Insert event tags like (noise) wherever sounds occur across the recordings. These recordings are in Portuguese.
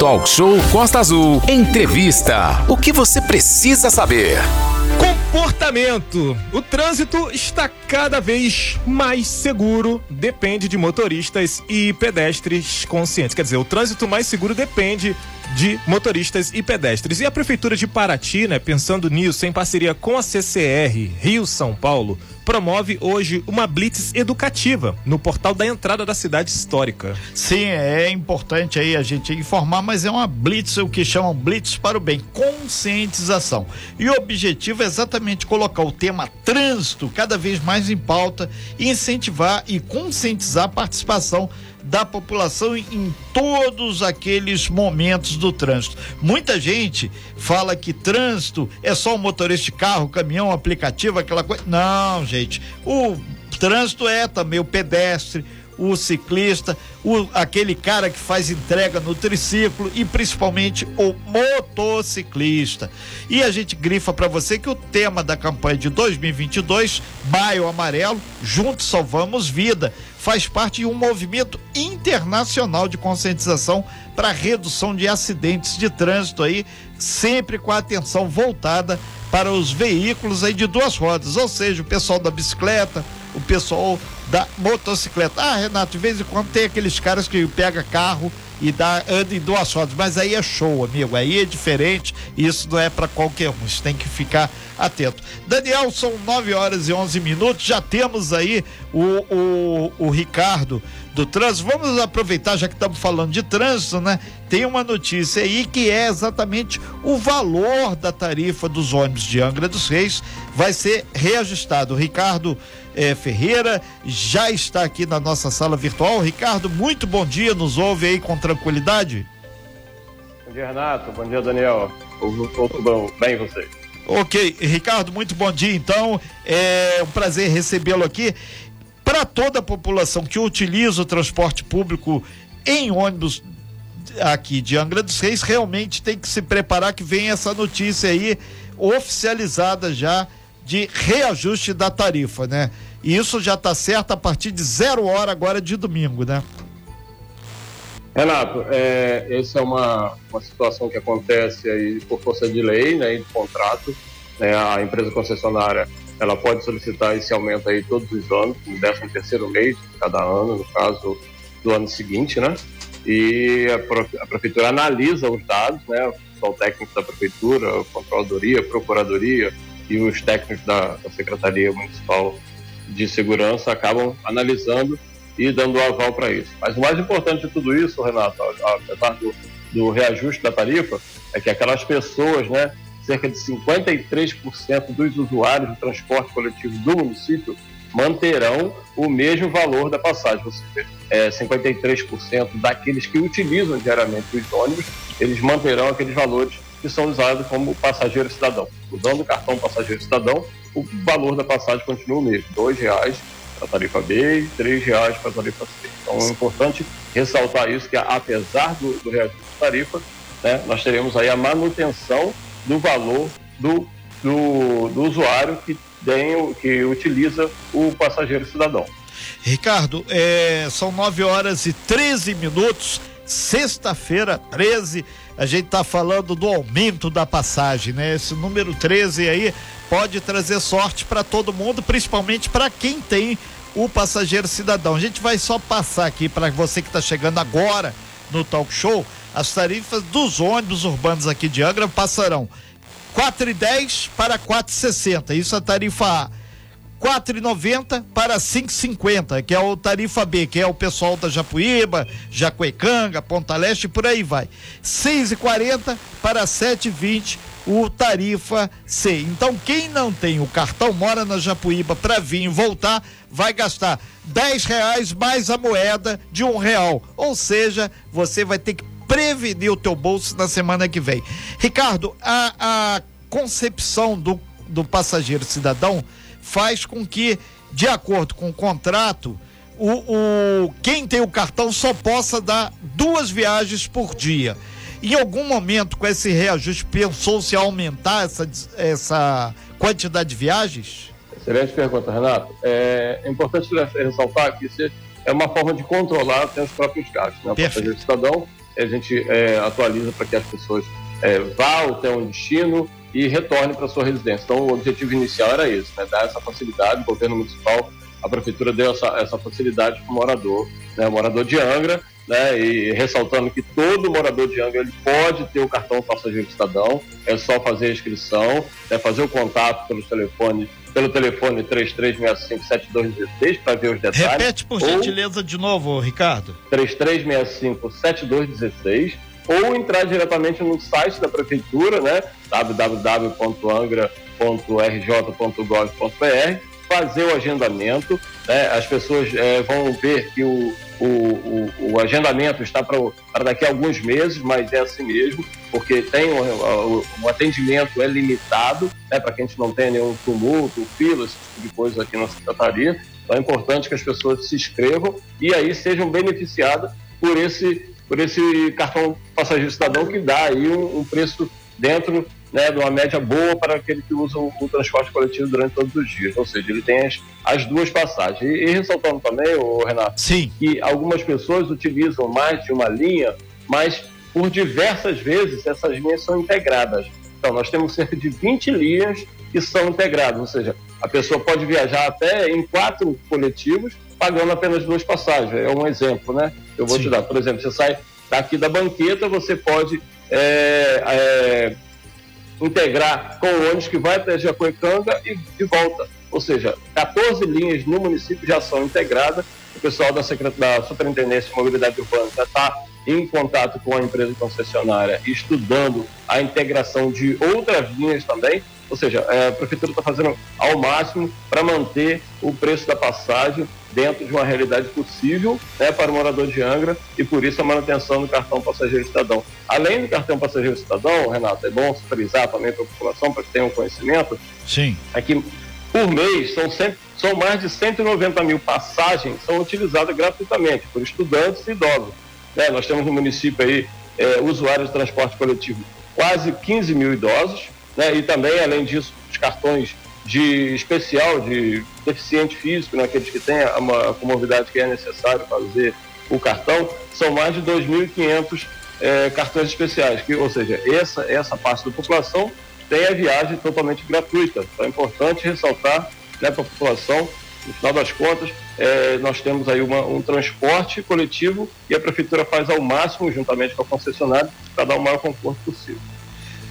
Talk Show Costa Azul. Entrevista. O que você precisa saber? Comportamento. O trânsito está cada vez mais seguro, depende de motoristas e pedestres conscientes. Quer dizer, o trânsito mais seguro depende de motoristas e pedestres. E a Prefeitura de Paraty, né, pensando nisso, em parceria com a CCR Rio São Paulo, promove hoje uma blitz educativa no portal da entrada da cidade histórica. Sim, é importante aí a gente informar, mas é uma blitz, o que chamam blitz para o bem, conscientização. E o objetivo é exatamente colocar o tema trânsito cada vez mais em pauta incentivar e conscientizar a participação da população em todos aqueles momentos do trânsito. Muita gente fala que trânsito é só o motorista de carro, caminhão, aplicativo, aquela coisa. Não, gente. O trânsito é também o pedestre, o ciclista, o, aquele cara que faz entrega no triciclo e principalmente o motociclista. E a gente grifa para você que o tema da campanha de 2022, Maio Amarelo, Juntos Salvamos Vida, faz parte de um movimento internacional de conscientização para redução de acidentes de trânsito aí, sempre com a atenção voltada para os veículos aí de duas rodas, ou seja, o pessoal da bicicleta, o pessoal da motocicleta. Ah, Renato, de vez em quando tem aqueles caras que pega carro e dá, anda em duas rodas, mas aí é show, amigo, aí é diferente, isso não é para qualquer um, você tem que ficar atento. Daniel, são 9 horas e 11 minutos, já temos aí o, o, o Ricardo do trânsito. Vamos aproveitar, já que estamos falando de trânsito, né? Tem uma notícia aí que é exatamente o valor da tarifa dos ônibus de Angra dos Reis vai ser reajustado. O Ricardo eh, Ferreira já está aqui na nossa sala virtual. Ricardo, muito bom dia, nos ouve aí com tranquilidade? Bom dia, Renato. Bom dia, Daniel. Tudo bom? Bem, você? Ok, Ricardo, muito bom dia. Então, é um prazer recebê-lo aqui. Para toda a população que utiliza o transporte público em ônibus aqui de Angra dos Reis, realmente tem que se preparar que vem essa notícia aí oficializada já de reajuste da tarifa, né? E isso já está certo a partir de zero hora agora de domingo, né? Renato, é, essa é uma, uma situação que acontece aí por força de lei, né, de contrato. Né, a empresa concessionária ela pode solicitar esse aumento aí todos os anos, no 13 terceiro mês de cada ano, no caso do ano seguinte, né? E a, a prefeitura analisa os dados, né? O pessoal técnico da prefeitura, a controladoria, a procuradoria e os técnicos da, da Secretaria Municipal de Segurança acabam analisando e dando aval para isso. Mas o mais importante de tudo isso, Renato, apesar do, do reajuste da tarifa, é que aquelas pessoas, né, cerca de 53% dos usuários do transporte coletivo do município manterão o mesmo valor da passagem. Ou seja, é, 53% daqueles que utilizam diariamente os ônibus, eles manterão aqueles valores que são usados como passageiro cidadão. Usando o cartão passageiro cidadão, o valor da passagem continua o mesmo, R$ reais para a tarifa B e R$ reais para a tarifa C. Então é importante ressaltar isso, que apesar do, do reajuste de tarifa, né, nós teremos aí a manutenção do valor do, do, do usuário que, tem, que utiliza o passageiro cidadão. Ricardo, é, são 9 horas e 13 minutos, sexta-feira, 13. A gente está falando do aumento da passagem, né? Esse número 13 aí pode trazer sorte para todo mundo, principalmente para quem tem o passageiro cidadão. A gente vai só passar aqui para você que está chegando agora no talk show. As tarifas dos ônibus urbanos aqui de Angra passarão 4,10 para 4,60. Isso é a tarifa A. 4,90 para 5,50, que é o tarifa B, que é o pessoal da Japuíba, Jacuecanga, Ponta Leste por aí vai. 6,40 para 7,20 o tarifa C. Então, quem não tem o cartão, mora na Japuíba para vir e voltar, vai gastar 10 reais mais a moeda de um real. Ou seja, você vai ter que prevenir o teu bolso na semana que vem. Ricardo, a, a concepção do, do passageiro cidadão faz com que, de acordo com o contrato, o, o, quem tem o cartão só possa dar duas viagens por dia. Em algum momento, com esse reajuste, pensou-se aumentar essa, essa quantidade de viagens? Excelente pergunta, Renato. É, é importante ressaltar que isso é uma forma de controlar até os próprios gastos. Né? O passageiro cidadão a gente é, atualiza para que as pessoas é, vá até um destino e retorne para sua residência. Então, o objetivo inicial era esse, né, dar essa facilidade. O governo municipal, a prefeitura deu essa, essa facilidade para o morador, né, morador de Angra, né, e ressaltando que todo morador de Angra ele pode ter o cartão passageiro cidadão, é só fazer a inscrição, é fazer o contato pelo telefone pelo telefone 3365-7216 para ver os detalhes. Repete por gentileza de novo, Ricardo. 3365-7216 ou entrar diretamente no site da prefeitura, né? www.angra.rj.gov.br, fazer o agendamento. Né? As pessoas é, vão ver que o, o, o, o agendamento está para daqui a alguns meses, mas é assim mesmo, porque tem o, o atendimento é limitado, né, para que a gente não tenha nenhum tumulto, filas, esse tipo de coisa aqui na secretaria. Então é importante que as pessoas se inscrevam e aí sejam beneficiadas por esse por esse cartão passageiro cidadão que dá aí um, um preço dentro né, de uma média boa para aquele que usa o, o, transporte coletivo durante todos os dias. Ou seja, ele tem as, as duas passagens. E, e ressaltando também, o Renato, Sim. que algumas pessoas utilizam mais de uma linha, mas por diversas vezes essas linhas são integradas. Então, nós temos cerca de 20 linhas que são integradas, ou seja, a pessoa pode viajar até em quatro coletivos pagando apenas duas passagens. É um exemplo, né? Eu vou Sim. te dar. Por exemplo, você sai daqui da banqueta, você pode é, é, integrar com o ônibus que vai até Jacuecanga e, e volta. Ou seja, 14 linhas no município já são integradas. O pessoal da, da Superintendência de Mobilidade Urbana já está em contato com a empresa concessionária, estudando a integração de outras linhas também. Ou seja, é, a prefeitura está fazendo ao máximo para manter o preço da passagem dentro de uma realidade possível né, para o morador de Angra e por isso a manutenção do cartão passageiro cidadão. Além do cartão passageiro cidadão, Renato, é bom frisar também para a população para que tenham conhecimento. Sim. É que por mês são, sempre, são mais de 190 mil passagens são utilizadas gratuitamente por estudantes e idosos. Né, nós temos no município aí é, usuários de transporte coletivo quase 15 mil idosos, né, e também, além disso, os cartões de especial de deficiente físico, né, aqueles que têm uma comorbidade que é necessário fazer o cartão, são mais de 2.500 é, cartões especiais, que, ou seja, essa, essa parte da população tem a viagem totalmente gratuita. Então é importante ressaltar né, para a população, no final das contas, é, nós temos aí uma, um transporte coletivo e a prefeitura faz ao máximo, juntamente com a concessionária, para dar o maior conforto possível.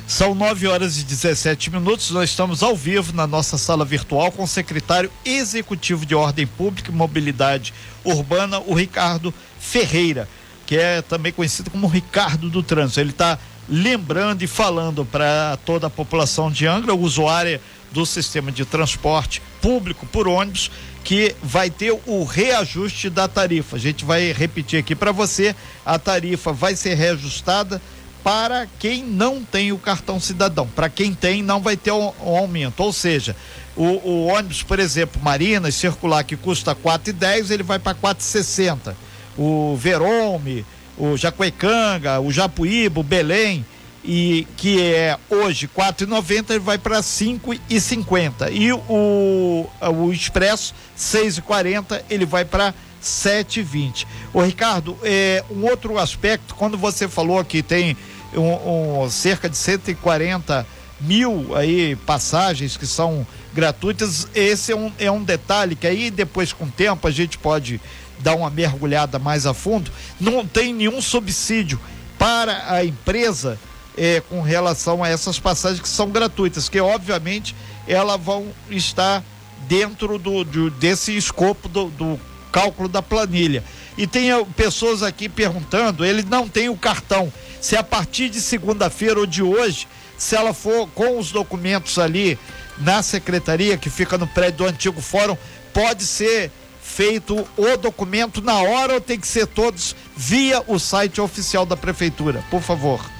São 9 horas e 17 minutos. Nós estamos ao vivo na nossa sala virtual com o secretário executivo de Ordem Pública e Mobilidade Urbana, o Ricardo Ferreira, que é também conhecido como Ricardo do Trânsito. Ele está lembrando e falando para toda a população de Angra, usuária do sistema de transporte público por ônibus, que vai ter o reajuste da tarifa. A gente vai repetir aqui para você: a tarifa vai ser reajustada para quem não tem o cartão cidadão. Para quem tem, não vai ter um, um aumento. Ou seja, o, o, ônibus, por exemplo, Marinas, circular, que custa R$ 4,10, ele vai para R$ 4,60. O Verome, o Jacuecanga, o Japuíba, o Belém, e que é hoje R$ 4,90, ele vai para R$ 5,50. E o, o Expresso, R$ 6,40, ele vai para 720. Ô Ricardo, é, um outro aspecto, quando você falou que tem um, um, cerca de 140 mil aí passagens que são gratuitas, esse é um, é um detalhe que aí depois com o tempo a gente pode dar uma mergulhada mais a fundo. Não tem nenhum subsídio para a empresa é, com relação a essas passagens que são gratuitas, que obviamente elas vão estar dentro do, do desse escopo do, do cálculo da planilha. E tem eh, pessoas aqui perguntando, ele não tem o cartão. Se a partir de segunda-feira ou de hoje, se ela for com os documentos ali na secretaria, que fica no prédio do antigo fórum, pode ser feito o documento na hora ou tem que ser todos via o site oficial da prefeitura? Por favor.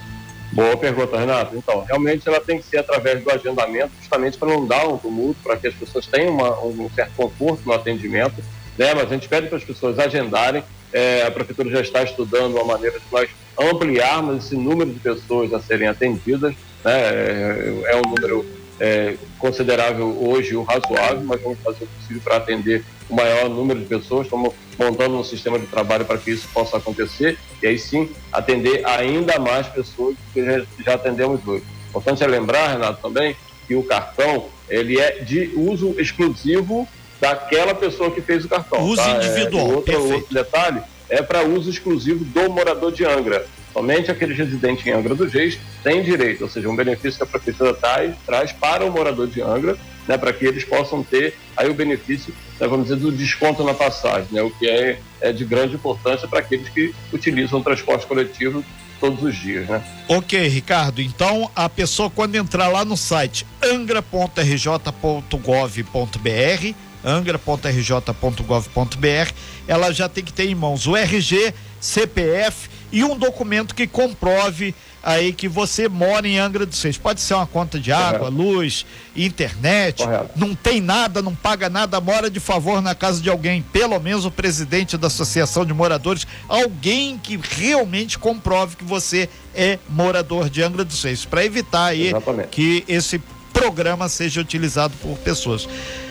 Boa pergunta, Renato. Então, realmente ela tem que ser através do agendamento, justamente para não dar um tumulto, para que as pessoas tenham uma, um certo conforto no atendimento né? Mas a gente pede para as pessoas agendarem. É, a prefeitura já está estudando uma maneira de nós ampliarmos esse número de pessoas a serem atendidas. Né? É, é um número é, considerável hoje, o razoável, mas vamos fazer o possível para atender o maior número de pessoas. Estamos montando um sistema de trabalho para que isso possa acontecer e aí sim atender ainda mais pessoas do que já, já atendemos hoje. Importante é lembrar, Renato, também que o cartão ele é de uso exclusivo daquela pessoa que fez o cartão. Uso tá? individual. É, outro, outro detalhe é para uso exclusivo do morador de Angra. Somente aquele residente em Angra dos Reis tem direito, ou seja, um benefício que a prefeitura traz, traz para o morador de Angra, né, para que eles possam ter aí o benefício, né, vamos dizer, do desconto na passagem, né, o que é, é de grande importância para aqueles que utilizam o transporte coletivo todos os dias, né? Ok, Ricardo. Então a pessoa quando entrar lá no site angra.rj.gov.br angra.rj.gov.br, ela já tem que ter em mãos o RG, CPF e um documento que comprove aí que você mora em Angra dos Reis. Pode ser uma conta de água, Correto. luz, internet, Correto. não tem nada, não paga nada, mora de favor na casa de alguém, pelo menos o presidente da Associação de Moradores, alguém que realmente comprove que você é morador de Angra dos Reis, para evitar aí Exatamente. que esse programa seja utilizado por pessoas.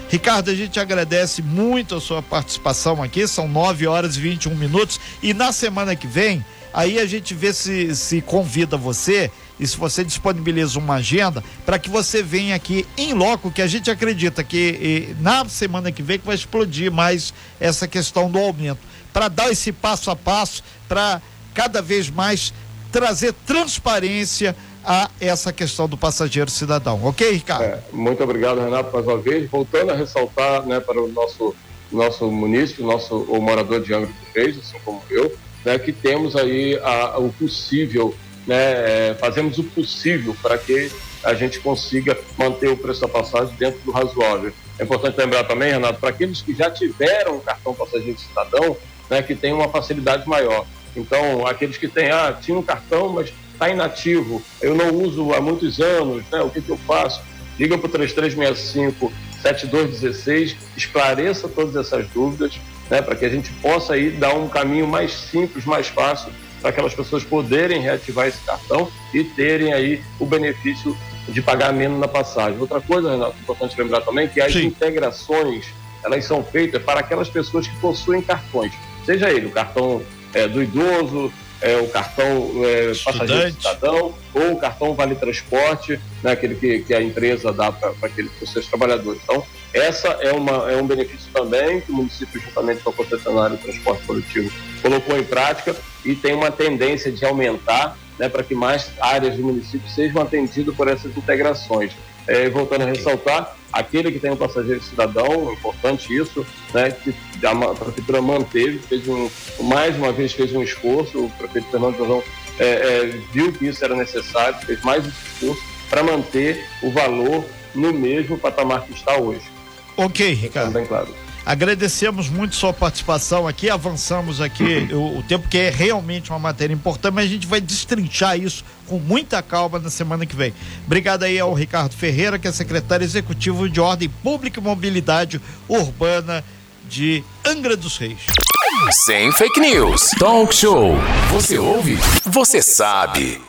Ricardo, a gente agradece muito a sua participação aqui, são 9 horas e 21 minutos. E na semana que vem, aí a gente vê se, se convida você e se você disponibiliza uma agenda para que você venha aqui em loco, que a gente acredita que e, na semana que vem que vai explodir mais essa questão do aumento, para dar esse passo a passo, para cada vez mais trazer transparência a essa questão do passageiro cidadão. Ok, Ricardo? É, muito obrigado, Renato, mais uma vez. Voltando a ressaltar né, para o nosso, nosso munícipe, nosso o morador de Angra dos Reis, assim como eu, né, que temos aí a, o possível, né, é, fazemos o possível para que a gente consiga manter o preço da passagem dentro do razoável. É importante lembrar também, Renato, para aqueles que já tiveram o cartão passageiro cidadão, né, que tem uma facilidade maior. Então, aqueles que têm, ah, tinha um cartão, mas está inativo, eu não uso há muitos anos, né? o que, que eu faço? Liga para o 3365 7216, esclareça todas essas dúvidas, né, para que a gente possa aí dar um caminho mais simples, mais fácil, para aquelas pessoas poderem reativar esse cartão e terem aí o benefício de pagar menos na passagem. Outra coisa, Renato, importante lembrar também que as Sim. integrações elas são feitas para aquelas pessoas que possuem cartões, seja ele o cartão é, do idoso, é, o cartão é, passageiro cidadão ou o cartão vale transporte, né, aquele que, que a empresa dá para aqueles seus trabalhadores. Então, essa é, uma, é um benefício também que o município, juntamente com a concessionária de transporte coletivo, colocou em prática e tem uma tendência de aumentar né, para que mais áreas do município sejam atendidas por essas integrações. É, voltando a ressaltar, aquele que tem um passageiro cidadão, importante isso, né, que a prefeitura manteve, fez um, mais uma vez fez um esforço, o prefeito Fernando Jordão é, é, viu que isso era necessário, fez mais esse esforço para manter o valor no mesmo patamar que está hoje. Ok, Ricardo. Bem claro. Agradecemos muito sua participação aqui, avançamos aqui (clears throat) o, o, tempo que é realmente uma matéria importante, mas a gente vai destrinchar isso com muita calma na semana que vem. Obrigado aí ao Ricardo Ferreira, que é secretário executivo de Ordem Pública e Mobilidade Urbana de Angra dos Reis. Sem fake news. Talk show. Você ouve? Você sabe.